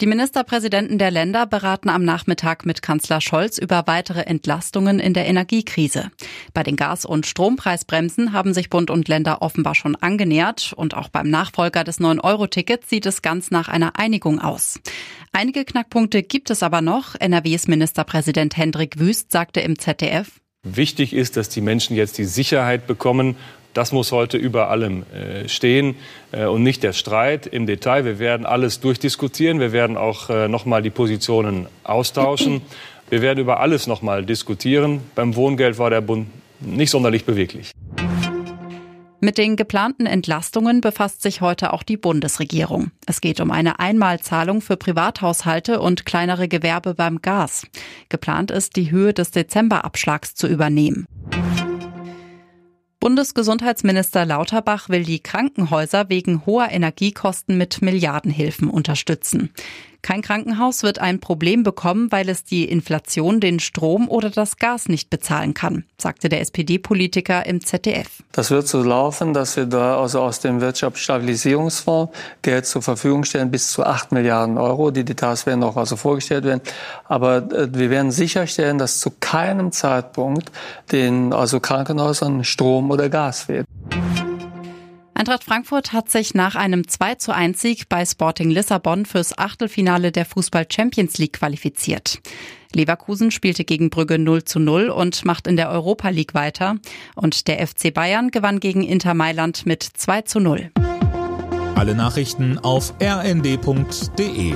Die Ministerpräsidenten der Länder beraten am Nachmittag mit Kanzler Scholz über weitere Entlastungen in der Energiekrise. Bei den Gas- und Strompreisbremsen haben sich Bund und Länder offenbar schon angenähert und auch beim Nachfolger des 9-Euro-Tickets sieht es ganz nach einer Einigung aus. Einige Knackpunkte gibt es aber noch. NRWs Ministerpräsident Hendrik Wüst sagte im ZDF, Wichtig ist, dass die Menschen jetzt die Sicherheit bekommen, das muss heute über allem äh, stehen äh, und nicht der Streit im Detail. Wir werden alles durchdiskutieren. Wir werden auch äh, noch mal die Positionen austauschen. Wir werden über alles noch mal diskutieren. Beim Wohngeld war der Bund nicht sonderlich beweglich. Mit den geplanten Entlastungen befasst sich heute auch die Bundesregierung. Es geht um eine Einmalzahlung für Privathaushalte und kleinere Gewerbe beim Gas. Geplant ist, die Höhe des Dezemberabschlags zu übernehmen. Bundesgesundheitsminister Lauterbach will die Krankenhäuser wegen hoher Energiekosten mit Milliardenhilfen unterstützen. Kein Krankenhaus wird ein Problem bekommen, weil es die Inflation, den Strom oder das Gas nicht bezahlen kann, sagte der SPD-Politiker im ZDF. Das wird so laufen, dass wir da also aus dem Wirtschaftsstabilisierungsfonds Geld zur Verfügung stellen, bis zu 8 Milliarden Euro. Die Details werden noch also vorgestellt werden. Aber äh, wir werden sicherstellen, dass zu keinem Zeitpunkt den also Krankenhäusern Strom oder Gas fehlt. Eintracht Frankfurt hat sich nach einem 2 zu 1 Sieg bei Sporting Lissabon fürs Achtelfinale der Fußball Champions League qualifiziert. Leverkusen spielte gegen Brügge 0 zu 0 und macht in der Europa League weiter. Und der FC Bayern gewann gegen Inter Mailand mit 2 zu 0. Alle Nachrichten auf rnd.de